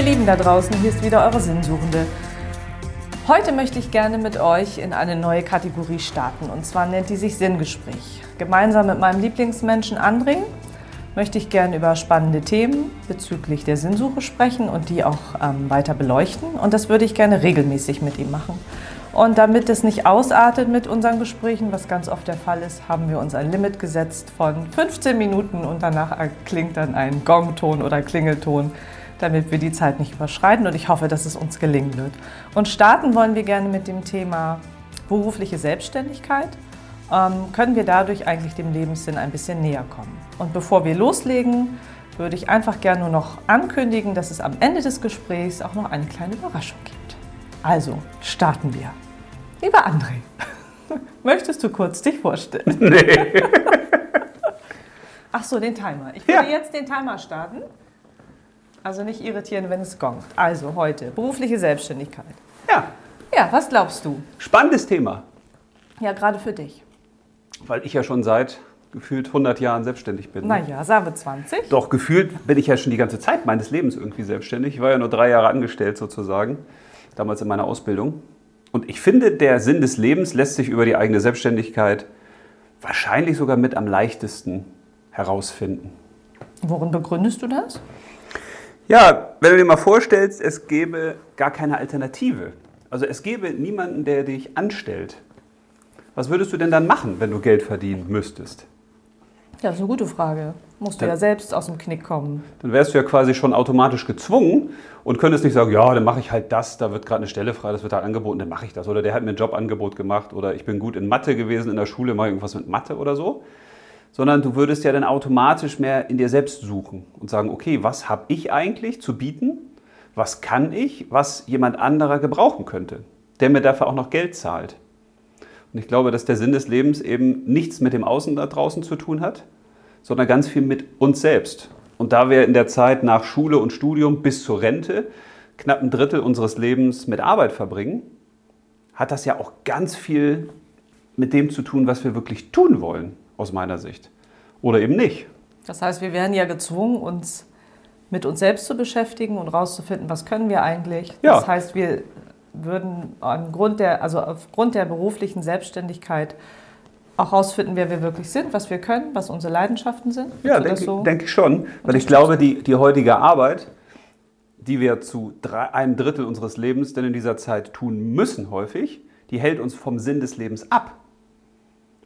Ihr Lieben da draußen, hier ist wieder eure Sinnsuchende. Heute möchte ich gerne mit euch in eine neue Kategorie starten und zwar nennt die sich Sinngespräch. Gemeinsam mit meinem Lieblingsmenschen André möchte ich gerne über spannende Themen bezüglich der Sinnsuche sprechen und die auch ähm, weiter beleuchten und das würde ich gerne regelmäßig mit ihm machen. Und damit es nicht ausartet mit unseren Gesprächen, was ganz oft der Fall ist, haben wir uns ein Limit gesetzt von 15 Minuten und danach klingt dann ein Gongton oder Klingelton, damit wir die Zeit nicht überschreiten und ich hoffe, dass es uns gelingen wird. Und starten wollen wir gerne mit dem Thema berufliche Selbstständigkeit. Ähm, können wir dadurch eigentlich dem Lebenssinn ein bisschen näher kommen? Und bevor wir loslegen, würde ich einfach gerne nur noch ankündigen, dass es am Ende des Gesprächs auch noch eine kleine Überraschung gibt. Also, starten wir. Lieber André, möchtest du kurz dich vorstellen? Nee. Ach so, den Timer. Ich würde ja. jetzt den Timer starten. Also nicht irritieren, wenn es gongt. Also heute, berufliche Selbstständigkeit. Ja. Ja, was glaubst du? Spannendes Thema. Ja, gerade für dich. Weil ich ja schon seit gefühlt 100 Jahren selbstständig bin. Naja, sagen wir 20. Doch, gefühlt bin ich ja schon die ganze Zeit meines Lebens irgendwie selbstständig. Ich war ja nur drei Jahre angestellt sozusagen damals in meiner Ausbildung. Und ich finde, der Sinn des Lebens lässt sich über die eigene Selbstständigkeit wahrscheinlich sogar mit am leichtesten herausfinden. Worin begründest du das? Ja, wenn du dir mal vorstellst, es gäbe gar keine Alternative. Also es gäbe niemanden, der dich anstellt. Was würdest du denn dann machen, wenn du Geld verdienen müsstest? Ja, das ist eine gute Frage. Musst du ja selbst aus dem Knick kommen. Dann wärst du ja quasi schon automatisch gezwungen und könntest nicht sagen, ja, dann mache ich halt das, da wird gerade eine Stelle frei, das wird halt angeboten, dann mache ich das. Oder der hat mir ein Jobangebot gemacht oder ich bin gut in Mathe gewesen in der Schule, mache irgendwas mit Mathe oder so. Sondern du würdest ja dann automatisch mehr in dir selbst suchen und sagen, okay, was habe ich eigentlich zu bieten? Was kann ich, was jemand anderer gebrauchen könnte, der mir dafür auch noch Geld zahlt? Und ich glaube, dass der Sinn des Lebens eben nichts mit dem Außen da draußen zu tun hat, sondern ganz viel mit uns selbst. Und da wir in der Zeit nach Schule und Studium bis zur Rente knapp ein Drittel unseres Lebens mit Arbeit verbringen, hat das ja auch ganz viel mit dem zu tun, was wir wirklich tun wollen, aus meiner Sicht. Oder eben nicht. Das heißt, wir werden ja gezwungen, uns mit uns selbst zu beschäftigen und rauszufinden, was können wir eigentlich. Ja. Das heißt, wir würden aufgrund der, also aufgrund der beruflichen Selbstständigkeit auch herausfinden, wer wir wirklich sind, was wir können, was unsere Leidenschaften sind? Ja, denke, so denke ich schon. Weil ich glaube, die, die heutige Arbeit, die wir zu drei, einem Drittel unseres Lebens denn in dieser Zeit tun müssen häufig, die hält uns vom Sinn des Lebens ab.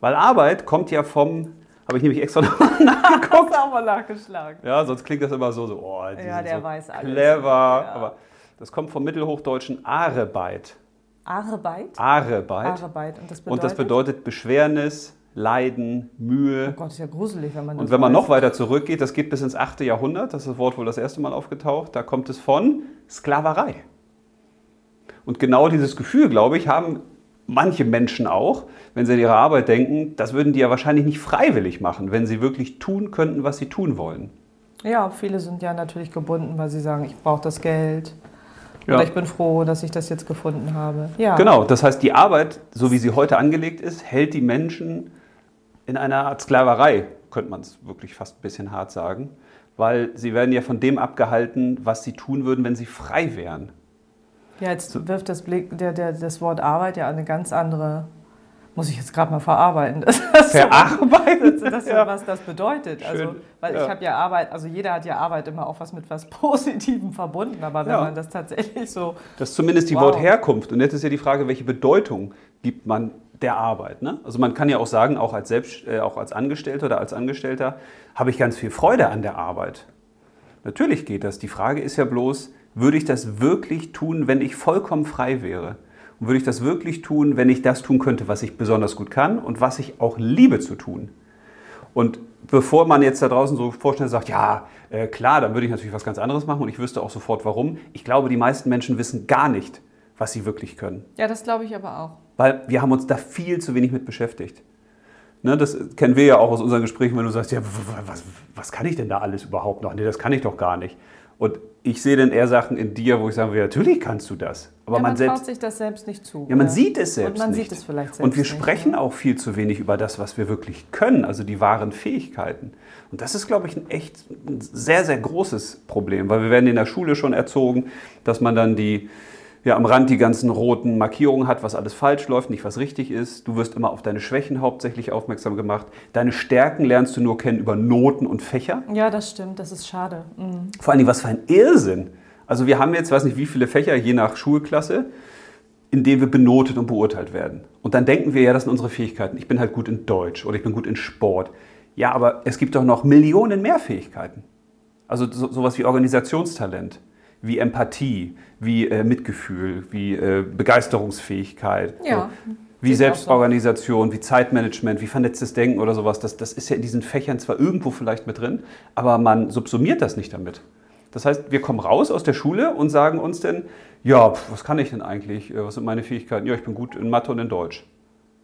Weil Arbeit kommt ja vom, habe ich nämlich extra nochmal nachgeguckt. Hast auch mal nachgeschlagen. Ja, sonst klingt das immer so, so oh, die ja, der so weiß alles. clever. Ja. Aber das kommt vom mittelhochdeutschen Arbeit. Arbeit? Arbeit. Arbeit. Und das bedeutet? Und das bedeutet Beschwernis, Leiden, Mühe. Oh Gott, ist ja gruselig, wenn man das Und wenn man weiß. noch weiter zurückgeht, das geht bis ins 8. Jahrhundert, das ist das Wort wohl das erste Mal aufgetaucht, da kommt es von Sklaverei. Und genau dieses Gefühl, glaube ich, haben manche Menschen auch, wenn sie an ihre Arbeit denken, das würden die ja wahrscheinlich nicht freiwillig machen, wenn sie wirklich tun könnten, was sie tun wollen. Ja, viele sind ja natürlich gebunden, weil sie sagen, ich brauche das Geld. Ja. Oder ich bin froh, dass ich das jetzt gefunden habe. Ja. Genau, das heißt, die Arbeit, so wie sie heute angelegt ist, hält die Menschen in einer Art Sklaverei, könnte man es wirklich fast ein bisschen hart sagen, weil sie werden ja von dem abgehalten, was sie tun würden, wenn sie frei wären. Ja, jetzt wirft das, Blick, der, der, das Wort Arbeit ja eine ganz andere muss ich jetzt gerade mal verarbeiten. Das, das Verarbeiten? So, das, ja. was das bedeutet. Also, weil ja. ich habe ja Arbeit, also jeder hat ja Arbeit immer auch was mit was Positivem verbunden, aber wenn ja. man das tatsächlich so. Das ist zumindest die wow. Wortherkunft. Und jetzt ist ja die Frage, welche Bedeutung gibt man der Arbeit. Ne? Also man kann ja auch sagen, auch als, Selbst, äh, auch als Angestellter oder als Angestellter habe ich ganz viel Freude an der Arbeit. Natürlich geht das. Die Frage ist ja bloß, würde ich das wirklich tun, wenn ich vollkommen frei wäre? Und würde ich das wirklich tun, wenn ich das tun könnte, was ich besonders gut kann und was ich auch liebe zu tun? Und bevor man jetzt da draußen so vorstellt, sagt, ja, äh, klar, dann würde ich natürlich was ganz anderes machen und ich wüsste auch sofort warum. Ich glaube, die meisten Menschen wissen gar nicht, was sie wirklich können. Ja, das glaube ich aber auch. Weil wir haben uns da viel zu wenig mit beschäftigt. Ne, das kennen wir ja auch aus unseren Gesprächen, wenn du sagst, ja, was, was kann ich denn da alles überhaupt noch? Nee, das kann ich doch gar nicht. Und ich sehe dann eher Sachen in dir, wo ich sage, ja, natürlich kannst du das. Aber ja, man, man selbst, traut sich das selbst nicht zu. ja, man oder? sieht es selbst Und man nicht. sieht es vielleicht selbst Und wir nicht, sprechen ja. auch viel zu wenig über das, was wir wirklich können, also die wahren Fähigkeiten. Und das ist, glaube ich, ein echt ein sehr, sehr großes Problem, weil wir werden in der Schule schon erzogen, dass man dann die, ja, am Rand die ganzen roten Markierungen hat, was alles falsch läuft, nicht was richtig ist. Du wirst immer auf deine Schwächen hauptsächlich aufmerksam gemacht. Deine Stärken lernst du nur kennen über Noten und Fächer. Ja, das stimmt, das ist schade. Mhm. Vor allen Dingen, was für ein Irrsinn. Also wir haben jetzt, weiß nicht, wie viele Fächer, je nach Schulklasse, in denen wir benotet und beurteilt werden. Und dann denken wir ja, das sind unsere Fähigkeiten. Ich bin halt gut in Deutsch oder ich bin gut in Sport. Ja, aber es gibt doch noch Millionen mehr Fähigkeiten. Also so, sowas wie Organisationstalent, wie Empathie, wie äh, Mitgefühl, wie äh, Begeisterungsfähigkeit. Ja, So. Wie. Selbstorganisation, wie Zeitmanagement, wie vernetztes Denken oder sowas. Das, das ist ja in diesen Fächern zwar irgendwo vielleicht mit drin, aber man subsumiert das nicht damit. Das heißt, wir kommen raus aus der Schule und sagen uns dann, ja, pf, was kann ich denn eigentlich? Äh, Was sind meine Fähigkeiten? Ja, ich bin gut in Mathe und in Deutsch.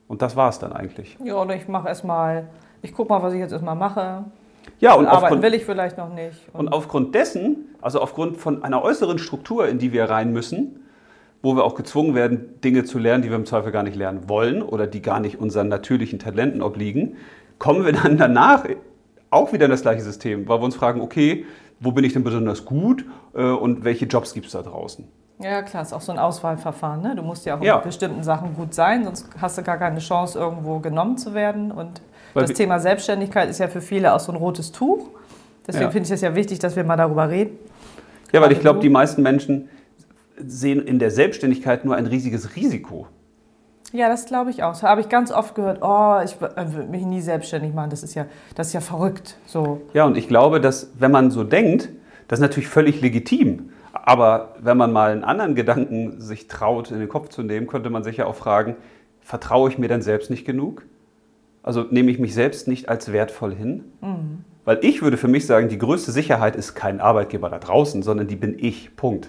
Und das war es dann eigentlich. Ja, oder ich mache erstmal, ich gucke mal, was ich jetzt erstmal mache. Ja, und Und arbeiten aufgrund, will ich vielleicht noch nicht. und aufgrund dessen, also aufgrund von einer äußeren Struktur, in die wir rein müssen, wo wir auch gezwungen werden, Dinge zu lernen, die wir im Zweifel gar nicht lernen wollen oder die gar nicht unseren natürlichen Talenten obliegen, kommen wir dann danach auch wieder in das gleiche System, weil wir uns fragen, okay, wo bin ich denn besonders gut äh, und welche Jobs gibt es da draußen? Ja, klar, ist auch so ein Auswahlverfahren. Ne? Du musst ja auch Ja. in bestimmten Sachen gut sein, sonst hast du gar keine Chance, irgendwo genommen zu werden. Und Weil das Thema Selbstständigkeit ist ja für viele auch so ein rotes Tuch. Deswegen Ja. finde ich es ja wichtig, dass wir mal darüber reden. Ja, weil ich glaube, die meisten Menschen sehen in der Selbstständigkeit nur ein riesiges Risiko. Ja, das glaube ich auch. Das habe ich ganz oft gehört, oh, ich äh, würde mich nie selbstständig machen. Das ist ja, das ist ja verrückt. So. Ja, und ich glaube, dass wenn man so denkt, das ist natürlich völlig legitim. Aber wenn man mal einen anderen Gedanken sich traut, in den Kopf zu nehmen, könnte man sich ja auch fragen, vertraue ich mir dann selbst nicht genug? Also nehme ich mich selbst nicht als wertvoll hin? Weil ich würde für mich sagen, die größte Sicherheit ist kein Arbeitgeber da draußen, sondern die bin ich. Punkt.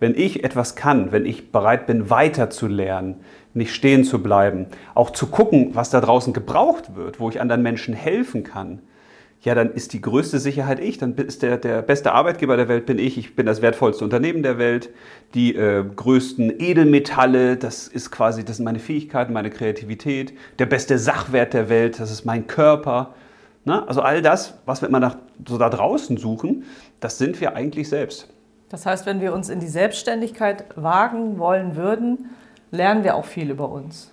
Wenn ich etwas kann, wenn ich bereit bin, weiter zu lernen, nicht stehen zu bleiben, auch zu gucken, was da draußen gebraucht wird, wo ich anderen Menschen helfen kann, ja, dann ist die größte Sicherheit ich. Dann ist der, der beste Arbeitgeber der Welt bin ich. Ich bin das wertvollste Unternehmen der Welt. Die äh, größten Edelmetalle, das ist quasi, das sind meine Fähigkeiten, meine Kreativität. Der beste Sachwert der Welt, das ist mein Körper. Na, also all das, was wir immer nach, so da draußen suchen, das sind wir eigentlich selbst. Das heißt, wenn wir uns in die Selbstständigkeit wagen wollen würden, lernen wir auch viel über uns.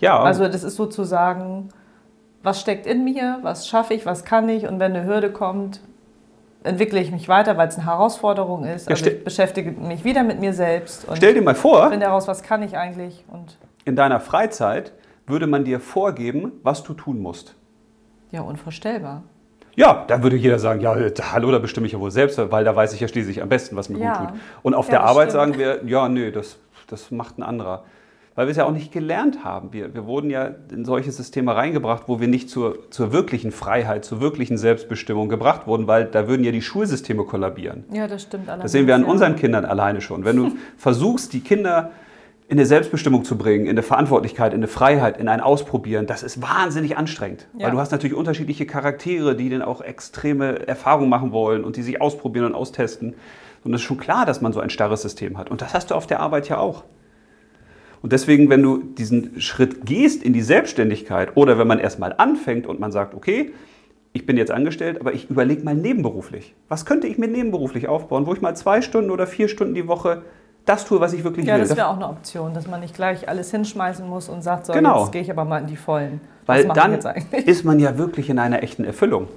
Ja, Also das ist sozusagen, was steckt in mir, was schaffe ich, was kann ich und wenn eine Hürde kommt, entwickle ich mich weiter, weil es eine Herausforderung ist. Also ich beschäftige mich wieder mit mir selbst und stell dir mal vor, finde heraus, was kann ich eigentlich und in deiner Freizeit würde man dir vorgeben, was du tun musst. ja, unvorstellbar. Ja, dann würde jeder sagen, ja, hallo, da bestimme ich ja wohl selbst, weil da weiß ich ja schließlich am besten, was mir Ja. gut tut. Und auf Ja, der Arbeit stimmt. sagen wir, ja, nee, das, das macht ein anderer. Weil wir es ja auch nicht gelernt haben. Wir, wir wurden ja in solche Systeme reingebracht, wo wir nicht zur, zur wirklichen Freiheit, zur wirklichen Selbstbestimmung gebracht wurden, weil da würden ja die Schulsysteme kollabieren. Ja, das stimmt allerdings. Das sehen wir an unseren Kindern alleine schon. Wenn du versuchst, die Kinder in eine Selbstbestimmung zu bringen, in eine Verantwortlichkeit, in eine Freiheit, in ein Ausprobieren, das ist wahnsinnig anstrengend. Ja. Weil du hast natürlich unterschiedliche Charaktere, die dann auch extreme Erfahrungen machen wollen und die sich ausprobieren und austesten. Und es ist schon klar, dass man so ein starres System hat. Und das hast du auf der Arbeit ja auch. Und deswegen, wenn du diesen Schritt gehst in die Selbstständigkeit oder wenn man erstmal anfängt und man sagt, okay, ich bin jetzt angestellt, aber ich überlege mal nebenberuflich. Was könnte ich mir nebenberuflich aufbauen, wo ich mal zwei Stunden oder vier Stunden die Woche das tue, was ich wirklich Ja, will? das wäre auch eine Option, dass man nicht gleich alles hinschmeißen muss und sagt, so, Genau. jetzt gehe ich aber mal in die Vollen. Weil dann ist man ja wirklich in einer echten Erfüllung.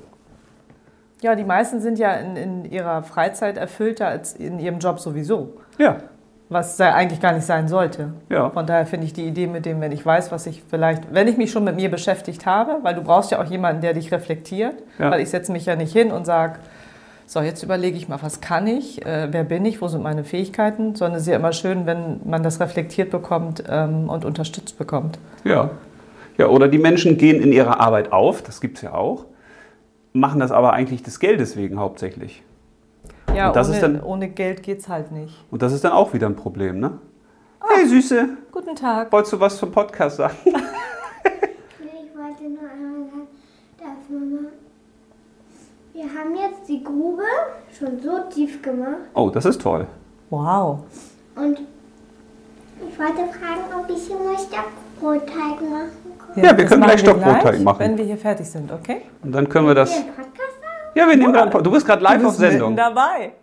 Ja, die meisten sind ja in, in ihrer Freizeit erfüllter als in ihrem Job sowieso. Ja, Was eigentlich gar nicht sein sollte. Ja. Von daher finde ich die Idee mit dem, wenn ich weiß, was ich vielleicht, wenn ich mich schon mit mir beschäftigt habe, weil du brauchst ja auch jemanden, der dich reflektiert, Ja. weil ich setze mich ja nicht hin und sage, so, jetzt überlege ich mal, was kann ich, äh, wer bin ich, wo sind meine Fähigkeiten, sondern es ist ja immer schön, wenn man das reflektiert bekommt ähm, und unterstützt bekommt. ja. Ja, oder die Menschen gehen in ihrer Arbeit auf, das gibt es ja auch, machen das aber eigentlich des Geldes wegen hauptsächlich. Ja, Und das ohne, ist dann- ohne Geld geht es halt nicht. Und das ist dann auch wieder ein Problem, ne? Hey Süße, Guten Tag. wolltest du was zum Podcast sagen? Nee, ich wollte nur einmal sagen, dass Mama. Wir haben jetzt die Grube schon so tief gemacht Oh, das ist toll. Wow. und Ich wollte fragen, ob ich hier mal Stockbrotteig machen kann. Ja, wir das können gleich wir Stockbrotteig machen. Wenn wir hier fertig sind, okay? Und dann können wir das. Auch? Ja, wir nehmen gerade. Du bist gerade live auf bist mitten Sendung. dabei.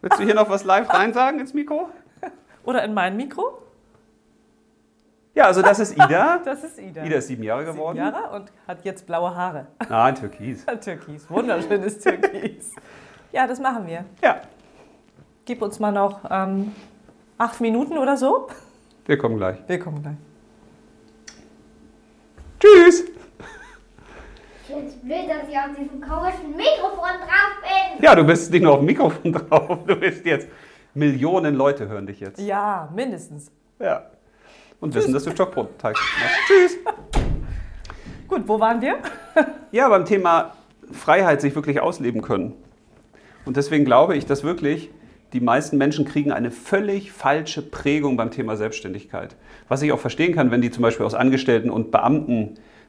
Willst du hier noch was live rein sagen ins Mikro? Oder in mein Mikro? Ja, also das ist Ida. Das ist Ida. Ida ist sieben Jahre Sieben geworden. Jahre und hat jetzt blaue Haare. Ah, ein Türkis. Türkis, wunderschönes Türkis. Ja, das machen wir. Ja, Gib uns mal noch ähm, acht Minuten oder so. wir kommen gleich. Wir kommen gleich. Tschüss. Ich finde es blöd, dass ich auf diesem komischen Mikrofon drauf bin. Ja, du bist nicht nur auf dem Mikrofon drauf, du bist jetzt. Millionen Leute hören dich jetzt. Ja, mindestens. Ja. Und wissen, dass du Stockbrotteig machst. Tschüss. Gut, wo waren wir? Ja, beim Thema Freiheit sich wirklich ausleben können. Und deswegen glaube ich, dass wirklich die meisten Menschen kriegen eine völlig falsche Prägung beim Thema Selbstständigkeit. Was ich auch verstehen kann, wenn die zum Beispiel aus Angestellten- und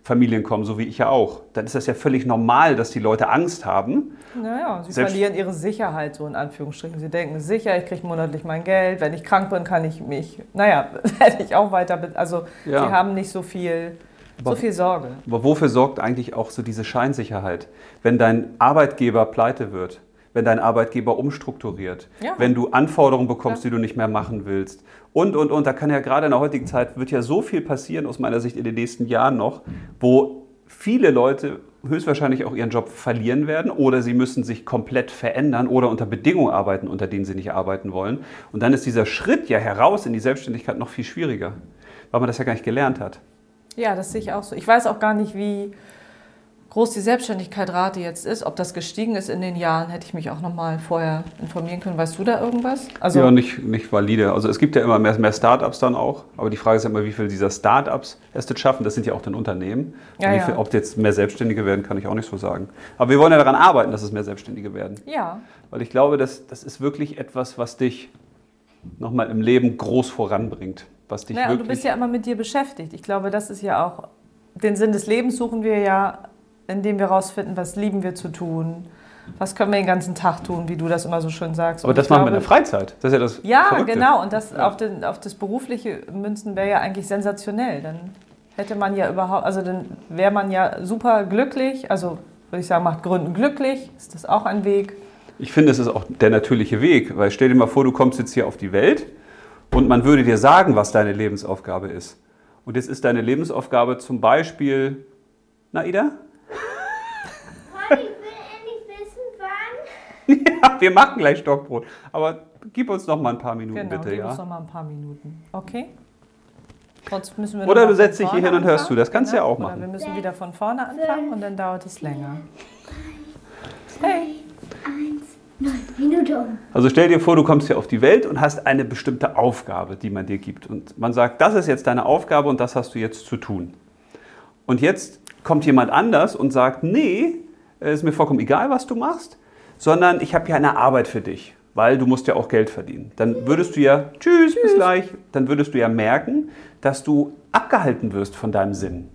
Beamtenfamilien kommen, so wie ich ja auch, dann ist das ja völlig normal, dass die Leute Angst haben. Naja, sie Selbst- verlieren ihre Sicherheit, so in Anführungsstrichen. Sie denken, sicher, ich kriege monatlich mein Geld. Wenn ich krank bin, kann ich mich, naja, werde ich auch weiter, also Ja. sie haben nicht so viel, so Aber- viel Sorge. Aber wofür sorgt eigentlich auch so diese Scheinsicherheit? Wenn dein Arbeitgeber pleite wird, wenn dein Arbeitgeber umstrukturiert, Ja. wenn du Anforderungen bekommst, Ja. die du nicht mehr machen willst und, und, und. Da kann ja gerade in der heutigen Zeit, wird ja so viel passieren aus meiner Sicht in den nächsten Jahren noch, wo viele Leute höchstwahrscheinlich auch ihren Job verlieren werden oder sie müssen sich komplett verändern oder unter Bedingungen arbeiten, unter denen sie nicht arbeiten wollen. Und dann ist dieser Schritt ja heraus in die Selbstständigkeit noch viel schwieriger, weil man das ja gar nicht gelernt hat. Ja, das sehe ich auch so. Ich weiß auch gar nicht, wie groß die Selbstständigkeit-Rate jetzt ist. Ob das gestiegen ist in den Jahren, hätte ich mich auch noch mal vorher informieren können. Weißt du da irgendwas? Also, ja, nicht, nicht valide. Also es gibt ja immer mehr, mehr Startups dann auch, aber die Frage ist ja immer, wie viele dieser Startups es jetzt schaffen. Das sind ja auch dann Unternehmen. Ja, ja. viel, ob jetzt mehr Selbstständige werden, kann ich auch nicht so sagen. Aber wir wollen ja daran arbeiten, dass es mehr Selbstständige werden. ja, Weil ich glaube, das, das ist wirklich etwas, was dich nochmal im Leben groß voranbringt. Was dich naja, und du wirklich bist ja immer mit dir beschäftigt. Ich glaube, das ist ja auch, den Sinn des Lebens suchen wir ja, indem wir herausfinden, was lieben wir zu tun, was können wir den ganzen Tag tun, wie du das immer so schön sagst. aber Und das machen wir in glaube- der Freizeit. Das ist ja das Ja, Verrückte. genau. Und das Ja. auf, den, auf das berufliche Münzen wäre ja eigentlich sensationell. Dann hätte man ja überhaupt, also dann wäre man ja super glücklich. Also würde ich sagen, macht Gründen glücklich. Ist das auch ein Weg? Ich finde, es ist auch der natürliche Weg, weil stell dir mal vor, du kommst jetzt hier auf die Welt und man würde dir sagen, was deine Lebensaufgabe ist. Und jetzt ist deine Lebensaufgabe zum Beispiel, na Ida? Ich will endlich wissen, wann. Ja, wir machen gleich Stockbrot. Aber gib uns noch mal ein paar Minuten Genau, bitte, gib uns ja? noch mal ein paar Minuten. Okay? Sonst müssen wir Oder du setzt dich hier hin und hörst zu. Das kannst du ja auch Oder machen. wir müssen wieder von vorne anfangen und dann dauert es länger. Hey, Eins, neun Minuten um. Also stell dir vor, du kommst hier auf die Welt und hast eine bestimmte Aufgabe, die man dir gibt. Und man sagt, das ist jetzt deine Aufgabe und das hast du jetzt zu tun. Und jetzt kommt jemand anders und sagt, nee, ist mir vollkommen egal, was du machst, sondern ich habe hier eine Arbeit für dich, weil du musst ja auch Geld verdienen. Dann würdest du ja, tschüss, bis gleich, dann würdest du ja merken, dass du abgehalten wirst von deinem Sinn.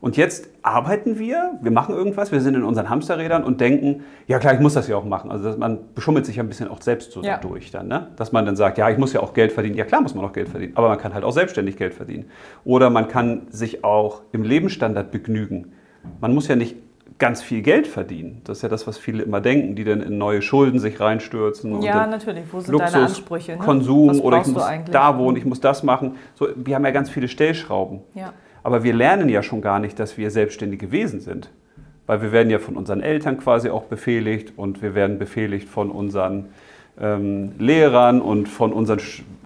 Und jetzt arbeiten wir, wir machen irgendwas, wir sind in unseren Hamsterrädern und denken, ja klar, ich muss das ja auch machen. Also dass man beschummelt sich ja ein bisschen auch selbst so Ja. durch dann, ne? Dass man dann sagt, ja, ich muss ja auch Geld verdienen. Ja klar muss man auch Geld verdienen, aber man kann halt auch selbstständig Geld verdienen. Oder man kann sich auch im Lebensstandard begnügen. Man muss ja nicht ganz viel Geld verdienen. Das ist ja das, was viele immer denken, die dann in neue Schulden sich reinstürzen. ja, natürlich. Wo sind Luxus, deine Ansprüche? Ne? Konsum oder ich muss da wohnen, ich muss das machen. So, wir haben ja ganz viele Stellschrauben. Ja. Aber wir lernen ja schon gar nicht, dass wir selbstständige Wesen sind. Weil wir werden ja von unseren Eltern quasi auch befehligt und wir werden befehligt von unseren ähm, Lehrern und von unseren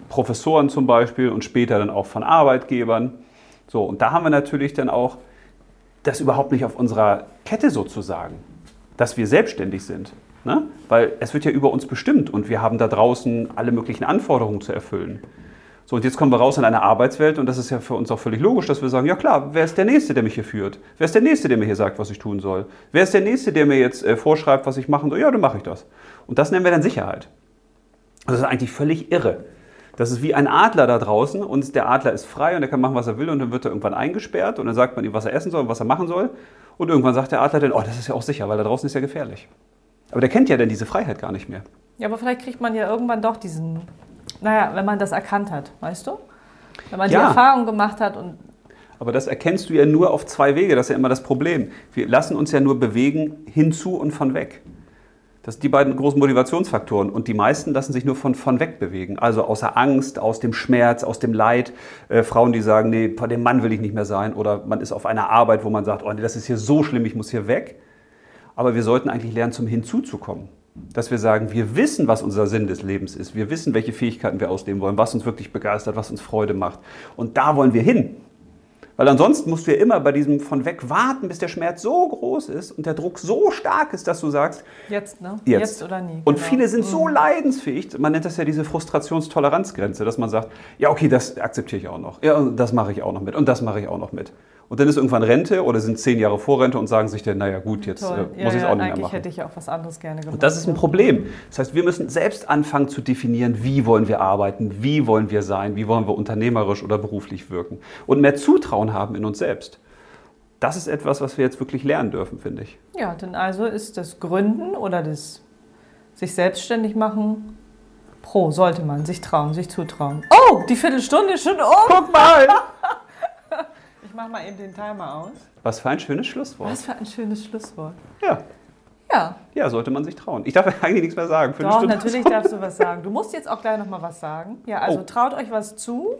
Professoren zum Beispiel und später dann auch von Arbeitgebern. So, und da haben wir natürlich dann auch das überhaupt nicht auf unserer Kette sozusagen, dass wir selbstständig sind. Ne? Weil es wird ja über uns bestimmt und wir haben da draußen alle möglichen Anforderungen zu erfüllen. So, und jetzt kommen wir raus in eine Arbeitswelt und das ist ja für uns auch völlig logisch, dass wir sagen, ja klar, wer ist der Nächste, der mich hier führt? Wer ist der Nächste, der mir hier sagt, was ich tun soll? Wer ist der Nächste, der mir jetzt äh, vorschreibt, was ich machen soll? Ja, dann mache ich das. Und das nennen wir dann Sicherheit. Das ist eigentlich völlig irre. Das ist wie ein Adler da draußen und der Adler ist frei und er kann machen, was er will und dann wird er irgendwann eingesperrt und dann sagt man ihm, was er essen soll und was er machen soll. Und irgendwann sagt der Adler dann, oh, das ist ja auch sicher, weil da draußen ist ja gefährlich. Aber der kennt ja dann diese Freiheit gar nicht mehr. Ja, aber vielleicht kriegt man ja irgendwann doch diesen Naja, wenn man das erkannt hat, weißt du? Wenn man Ja. die Erfahrung gemacht hat und Aber das erkennst du ja nur auf zwei Wege, das ist ja immer das Problem. Wir lassen uns ja nur bewegen hinzu und von weg. Das sind die beiden großen Motivationsfaktoren. Und die meisten lassen sich nur von, von weg bewegen. Also außer Angst, aus dem Schmerz, aus dem Leid. Äh, Frauen, die sagen, nee, vor dem Mann will ich nicht mehr sein. Oder man ist auf einer Arbeit, wo man sagt, oh nee, das ist hier so schlimm, ich muss hier weg. Aber wir sollten eigentlich lernen, zum Hinzuzukommen. Dass wir sagen, wir wissen, was unser Sinn des Lebens ist. Wir wissen, welche Fähigkeiten wir ausleben wollen, was uns wirklich begeistert, was uns Freude macht. Und da wollen wir hin. Weil ansonsten musst du ja immer bei diesem von weg warten, bis der Schmerz so groß ist und der Druck so stark ist, dass du sagst, jetzt, ne? jetzt, oder nie. Und genau. viele sind so leidensfähig, man nennt das ja diese Frustrationstoleranzgrenze, dass man sagt, ja okay, das akzeptiere ich auch noch, ja und das mache ich auch noch mit und das mache ich auch noch mit. Und dann ist irgendwann Rente oder sind zehn Jahre vor Rente und sagen sich dann, naja gut, jetzt äh, ja, muss ich es ja, auch nicht mehr eigentlich machen. hätte ich auch was anderes gerne gemacht. Und das ist ein ja. Problem. Das heißt, wir müssen selbst anfangen zu definieren, wie wollen wir arbeiten, wie wollen wir sein, wie wollen wir unternehmerisch oder beruflich wirken. Und mehr Zutrauen haben in uns selbst. Das ist etwas, was wir jetzt wirklich lernen dürfen, finde ich. Ja, denn also ist das Gründen oder das sich selbstständig machen pro, sollte man sich trauen, sich zutrauen. Oh, die Viertelstunde ist schon um. Guck mal! Ich mache mal eben den Timer aus. Was für ein schönes Schlusswort. Was für ein schönes Schlusswort. Ja. Ja, ja, sollte man sich trauen. Ich darf eigentlich nichts mehr sagen. Für eine doch, Stunde. natürlich darfst du was sagen. Du musst jetzt auch gleich noch mal was sagen. Ja, also Oh. traut euch was zu,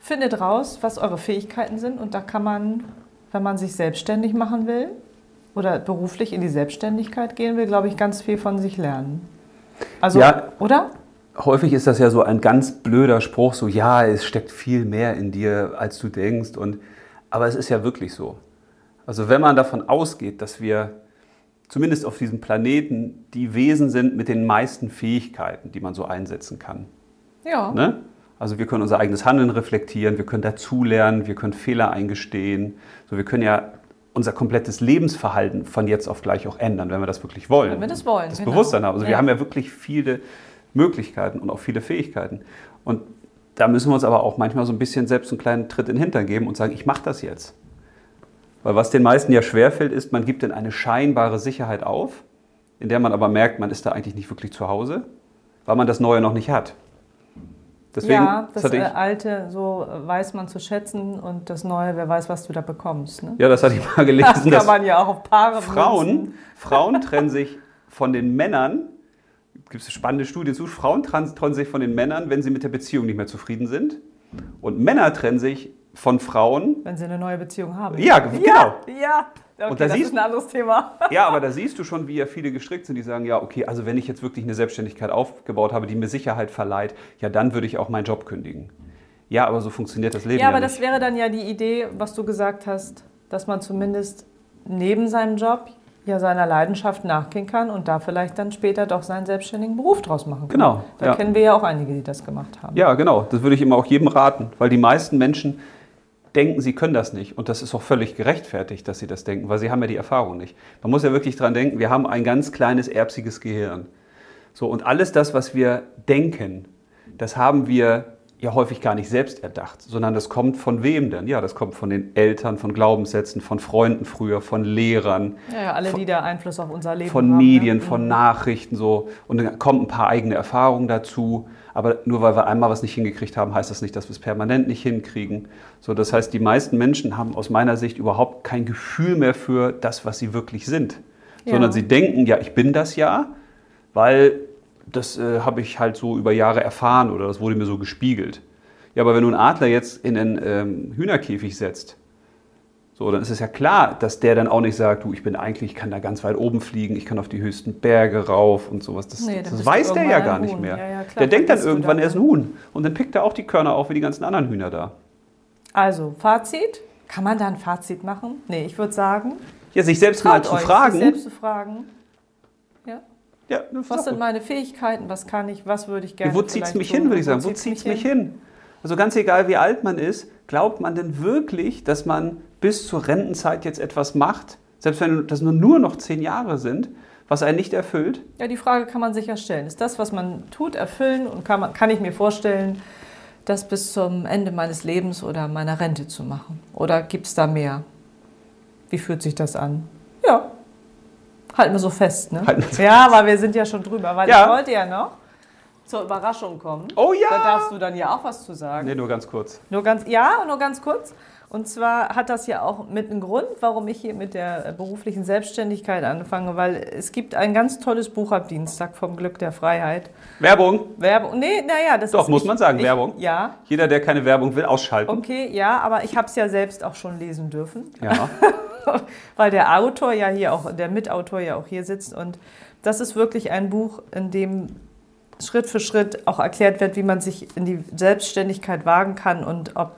findet raus, was eure Fähigkeiten sind und da kann man, wenn man sich selbstständig machen will oder beruflich in die Selbstständigkeit gehen will, glaube ich, ganz viel von sich lernen. Also, Ja. oder? Häufig ist das ja so ein ganz blöder Spruch, so ja, es steckt viel mehr in dir, als du denkst. Und, aber es ist ja wirklich so. Also wenn man davon ausgeht, dass wir zumindest auf diesem Planeten die Wesen sind mit den meisten Fähigkeiten, die man so einsetzen kann. Ja. Ne? Also wir können unser eigenes Handeln reflektieren, wir können dazulernen, wir können Fehler eingestehen. So, wir können ja unser komplettes Lebensverhalten von jetzt auf gleich auch ändern, wenn wir das wirklich wollen. Wenn wir das wollen, Das genau. Bewusstsein haben. Also wir Ja. haben ja wirklich viele Möglichkeiten und auch viele Fähigkeiten. Und da müssen wir uns aber auch manchmal so ein bisschen selbst einen kleinen Tritt in den Hintern geben und sagen, ich mache das jetzt. Weil was den meisten ja schwerfällt, ist, man gibt dann eine scheinbare Sicherheit auf, in der man aber merkt, man ist da eigentlich nicht wirklich zu Hause, weil man das Neue noch nicht hat. Deswegen, ja, das ich, äh, Alte, so weiß man zu schätzen und das Neue, wer weiß, was du da bekommst. Ne? ja, das hatte ich mal Das gelesen, kann dass man ja auch auf Paare Frauen. Frauen trennen sich von den Männern, gibt es spannende Studien zu, Frauen trennen sich von den Männern, wenn sie mit der Beziehung nicht mehr zufrieden sind. Und Männer trennen sich von Frauen. Wenn sie eine neue Beziehung haben. Ja, genau. Ja, ja. Okay, Und da das siehst- ist ein anderes Thema. Ja, aber da siehst du schon, wie ja viele gestrickt sind, die sagen, ja, okay, also wenn ich jetzt wirklich eine Selbstständigkeit aufgebaut habe, die mir Sicherheit verleiht, ja, dann würde ich auch meinen Job kündigen. Ja, aber so funktioniert das Leben Ja, ja, aber nicht. das wäre dann ja die Idee, was du gesagt hast, dass man zumindest neben seinem Job ja seiner Leidenschaft nachgehen kann und da vielleicht dann später doch seinen selbstständigen Beruf draus machen kann. Genau, Da ja. kennen wir ja auch einige, die das gemacht haben. Ja, genau. Das würde ich immer auch jedem raten, weil die meisten Menschen denken, sie können das nicht. Und das ist auch völlig gerechtfertigt, dass sie das denken, weil sie haben ja die Erfahrung nicht. Man muss ja wirklich dran denken, wir haben ein ganz kleines erbsiges Gehirn. So, und alles das, was wir denken, das haben wir ja häufig gar nicht selbst erdacht, sondern das kommt von wem denn? Ja, das kommt von den Eltern, von Glaubenssätzen, von Freunden früher, von Lehrern, Ja, ja, alle, die da Einfluss auf unser Leben von haben. Medien, ne? von Nachrichten so. Und dann kommen ein paar eigene Erfahrungen dazu. Aber nur weil wir einmal was nicht hingekriegt haben, heißt das nicht, dass wir es permanent nicht hinkriegen. So, das heißt, die meisten Menschen haben aus meiner Sicht überhaupt kein Gefühl mehr für das, was sie wirklich sind. Ja. Sondern sie denken, ja, ich bin das ja, weil das äh, habe ich halt so über Jahre erfahren oder das wurde mir so gespiegelt. Ja, aber wenn du einen Adler jetzt in einen ähm, Hühnerkäfig setzt, so, dann ist es ja klar, dass der dann auch nicht sagt, du, ich bin eigentlich, ich kann da ganz weit oben fliegen, ich kann auf die höchsten Berge rauf und sowas. Das, Nee, das weiß der ja gar nicht mehr. Ja, ja, klar, der denkt dann irgendwann, dann. er ist ein Huhn. Und dann pickt er auch die Körner auf wie die ganzen anderen Hühner da. Also, Fazit. Kann man da ein Fazit machen? Nee, ich würde sagen, Ja, sich selbst mal zu fragen. sich selbst zu fragen. Ja. Was sind meine Fähigkeiten? Was kann ich? Was würde ich gerne? Ja, wo zieht es mich tun? hin, würde ich sagen. Wo zieht es mich hin? Also ganz egal, wie alt man ist, glaubt man denn wirklich, dass man bis zur Rentenzeit jetzt etwas macht, selbst wenn das nur, nur noch zehn Jahre sind, was einen nicht erfüllt? Ja, die Frage kann man sich ja stellen. Ist das, was man tut, erfüllen? Und kann, man, kann ich mir vorstellen, das bis zum Ende meines Lebens oder meiner Rente zu machen? Oder gibt es da mehr? Wie fühlt sich das an? Halten wir so fest, ne? Halten wir so ja, aber wir sind ja schon drüber, weil Ja. ich wollte ja noch zur Überraschung kommen. Oh ja! Da darfst du dann ja auch was zu sagen. Nee, nur ganz kurz. Nur ganz, ja, nur ganz kurz. Und zwar hat das ja auch mit einem Grund, warum ich hier mit der äh, beruflichen Selbstständigkeit anfange, weil es gibt ein ganz tolles Buch ab Dienstag vom Glück der Freiheit. Werbung. Werbung, nee, naja, das Doch, ist muss ich- man sagen, ich, Werbung. Ja, Jeder, der keine Werbung will, ausschalten. okay, ja, aber ich habe es ja selbst auch schon lesen dürfen. Ja. weil der Autor ja hier auch, der Mitautor ja auch hier sitzt. Und das ist wirklich ein Buch, in dem Schritt für Schritt auch erklärt wird, wie man sich in die Selbstständigkeit wagen kann und ob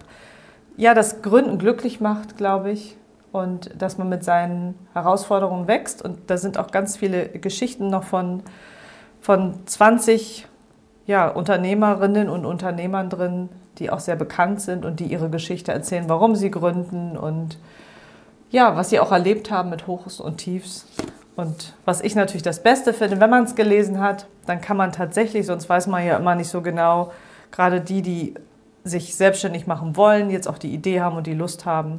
ja das Gründen glücklich macht, glaube ich. Und dass man mit seinen Herausforderungen wächst. Und da sind auch ganz viele Geschichten noch von, von 20 ja, Unternehmerinnen und Unternehmern drin, die auch sehr bekannt sind und die ihre Geschichte erzählen, warum sie gründen und ja, was sie auch erlebt haben mit Hochs und Tiefs. Und was ich natürlich das Beste finde, wenn man es gelesen hat, dann kann man tatsächlich, sonst weiß man ja immer nicht so genau, gerade die, die sich selbstständig machen wollen, jetzt auch die Idee haben und die Lust haben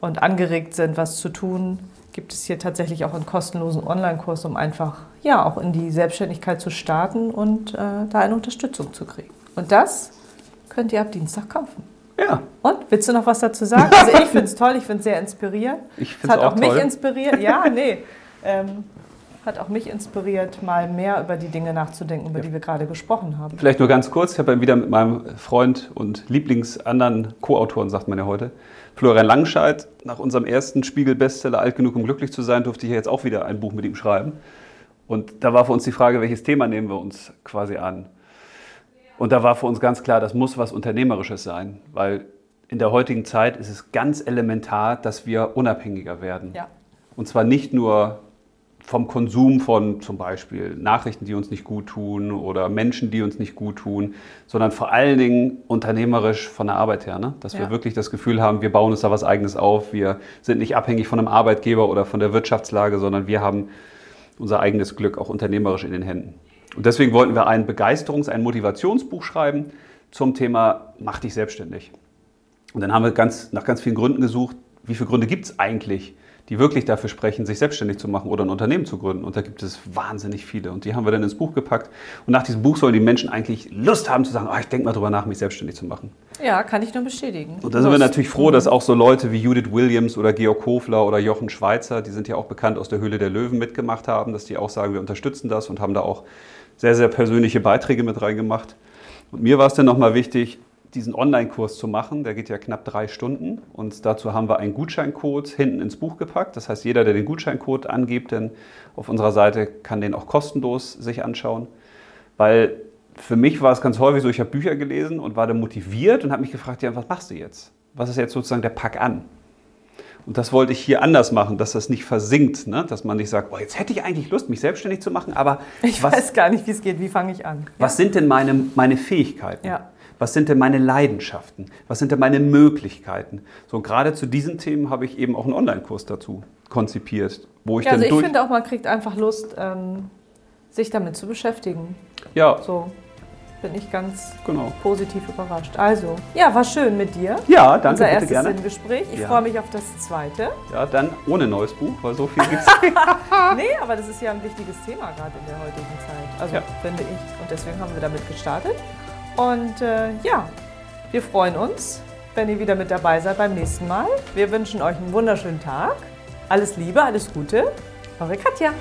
und angeregt sind, was zu tun, gibt es hier tatsächlich auch einen kostenlosen Online-Kurs, um einfach ja auch in die Selbstständigkeit zu starten und äh, da eine Unterstützung zu kriegen. Und das könnt ihr ab Dienstag kaufen. ja. Und willst du noch was dazu sagen? Also ich finde es toll, ich finde es sehr inspirierend. Ich Es finde hat es auch, auch mich toll. inspiriert. Ja, nee. Ähm, hat auch mich inspiriert, mal mehr über die Dinge nachzudenken, über die wir gerade gesprochen haben. Vielleicht nur ganz kurz. Ich habe ja wieder mit meinem Freund und Lieblings-anderen Co-Autoren, sagt man ja heute, Florian Langscheid, nach unserem ersten Spiegel-Bestseller Alt genug, um glücklich zu sein, durfte ich ja jetzt auch wieder ein Buch mit ihm schreiben. Und da war für uns die Frage, welches Thema nehmen wir uns quasi an? Und da war für uns ganz klar, das muss was Unternehmerisches sein, weil in der heutigen Zeit ist es ganz elementar, dass wir unabhängiger werden. Ja. Und zwar nicht nur vom Konsum von zum Beispiel Nachrichten, die uns nicht gut tun oder Menschen, die uns nicht gut tun, sondern vor allen Dingen unternehmerisch von der Arbeit her. Ne? Dass wir Ja. wirklich das Gefühl haben, wir bauen uns da was Eigenes auf. Wir sind nicht abhängig von einem Arbeitgeber oder von der Wirtschaftslage, sondern wir haben unser eigenes Glück auch unternehmerisch in den Händen. Und deswegen wollten wir ein Begeisterungs-, ein Motivationsbuch schreiben zum Thema Mach dich selbstständig. Und dann haben wir ganz, nach ganz vielen Gründen gesucht, wie viele Gründe gibt es eigentlich, die wirklich dafür sprechen, sich selbstständig zu machen oder ein Unternehmen zu gründen. Und da gibt es wahnsinnig viele. Und die haben wir dann ins Buch gepackt. Und nach diesem Buch sollen die Menschen eigentlich Lust haben zu sagen, ah, ich denke mal drüber nach, mich selbstständig zu machen. Ja, kann ich nur bestätigen. Und da sind wir natürlich froh, dass auch so Leute wie Judith Williams oder Georg Kofler oder Jochen Schweizer, die sind ja auch bekannt aus der Höhle der Löwen mitgemacht haben, dass die auch sagen, wir unterstützen das und haben da auch sehr, sehr persönliche Beiträge mit reingemacht. Und mir war es dann nochmal wichtig, diesen Online-Kurs zu machen. Der geht ja knapp drei Stunden und dazu haben wir einen Gutscheincode hinten ins Buch gepackt. Das heißt, jeder, der den Gutscheincode angibt, denn auf unserer Seite kann den auch kostenlos sich anschauen. Weil für mich war es ganz häufig so, ich habe Bücher gelesen und war dann motiviert und habe mich gefragt, ja, was machst du jetzt? Was ist jetzt sozusagen der Pack an? Und das wollte ich hier anders machen, dass das nicht versinkt, ne? dass man nicht sagt, oh, jetzt hätte ich eigentlich Lust, mich selbstständig zu machen, aber Ich was, weiß gar nicht, wie es geht. Wie fange ich an? was sind denn meine, meine Fähigkeiten? Ja. Was sind denn meine Leidenschaften? Was sind denn meine Möglichkeiten? So gerade zu diesen Themen habe ich eben auch einen Online-Kurs dazu konzipiert, wo ich Ja, also dann ich durch. finde auch, man kriegt einfach Lust, ähm, sich damit zu beschäftigen. ja, So bin ich ganz genau. positiv überrascht. Also, ja, war schön mit dir. Ja, danke, Unser erstes gerne. Sinnengespräch. Ich Ja. freue mich auf das zweite. Ja, dann ohne neues Buch, weil so viel gibt es. Nee, aber das ist ja ein wichtiges Thema gerade in der heutigen Zeit. Also Ja. finde ich. Und deswegen haben wir damit gestartet. Und äh, ja, wir freuen uns, wenn ihr wieder mit dabei seid beim nächsten Mal. Wir wünschen euch einen wunderschönen Tag. Alles Liebe, alles Gute. Eure Katja.